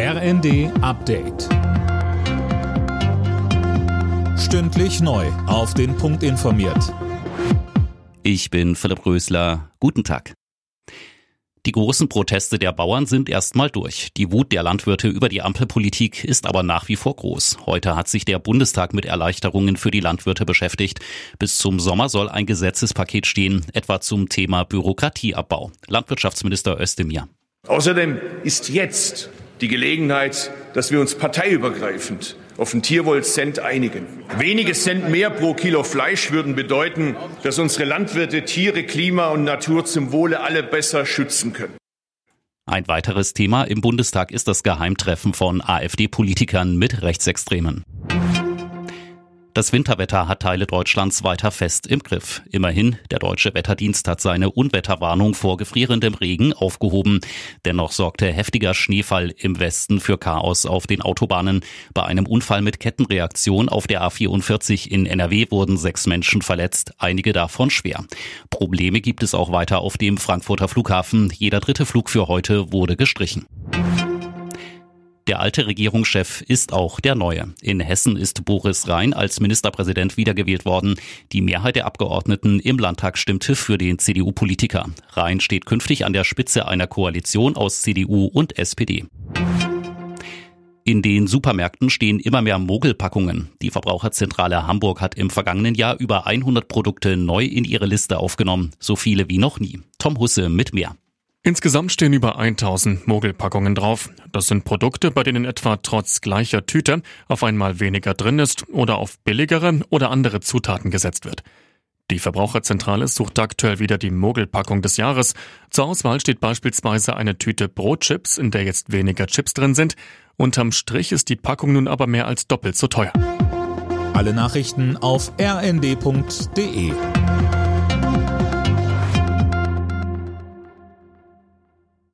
RND Update. Stündlich neu. Auf den Punkt informiert. Ich bin Philipp Rösler. Guten Tag. Die großen Proteste der Bauern sind erstmal durch. Die Wut der Landwirte über die Ampelpolitik ist aber nach wie vor groß. Heute hat sich der Bundestag mit Erleichterungen für die Landwirte beschäftigt. Bis zum Sommer soll ein Gesetzespaket stehen, etwa zum Thema Bürokratieabbau. Landwirtschaftsminister Özdemir. Außerdem ist jetzt die Gelegenheit, dass wir uns parteiübergreifend auf den Tierwohl-Cent einigen. Wenige Cent mehr pro Kilo Fleisch würden bedeuten, dass unsere Landwirte Tiere, Klima und Natur zum Wohle alle besser schützen können. Ein weiteres Thema im Bundestag ist das Geheimtreffen von AfD-Politikern mit Rechtsextremen. Das Winterwetter hat Teile Deutschlands weiter fest im Griff. Immerhin, der deutsche Wetterdienst hat seine Unwetterwarnung vor gefrierendem Regen aufgehoben. Dennoch sorgte heftiger Schneefall im Westen für Chaos auf den Autobahnen. Bei einem Unfall mit Kettenreaktion auf der A44 in NRW wurden sechs Menschen verletzt, einige davon schwer. Probleme gibt es auch weiter auf dem Frankfurter Flughafen. Jeder dritte Flug für heute wurde gestrichen. Der alte Regierungschef ist auch der neue. In Hessen ist Boris Rhein als Ministerpräsident wiedergewählt worden. Die Mehrheit der Abgeordneten im Landtag stimmte für den CDU-Politiker. Rhein steht künftig an der Spitze einer Koalition aus CDU und SPD. In den Supermärkten stehen immer mehr Mogelpackungen. Die Verbraucherzentrale Hamburg hat im vergangenen Jahr über 100 Produkte neu in ihre Liste aufgenommen. So viele wie noch nie. Tom Husse mit mehr. Insgesamt stehen über 1000 Mogelpackungen drauf. Das sind Produkte, bei denen etwa trotz gleicher Tüte auf einmal weniger drin ist oder auf billigere oder andere Zutaten gesetzt wird. Die Verbraucherzentrale sucht aktuell wieder die Mogelpackung des Jahres. Zur Auswahl steht beispielsweise eine Tüte Brotchips, in der jetzt weniger Chips drin sind. Unterm Strich ist die Packung nun aber mehr als doppelt so teuer. Alle Nachrichten auf rnd.de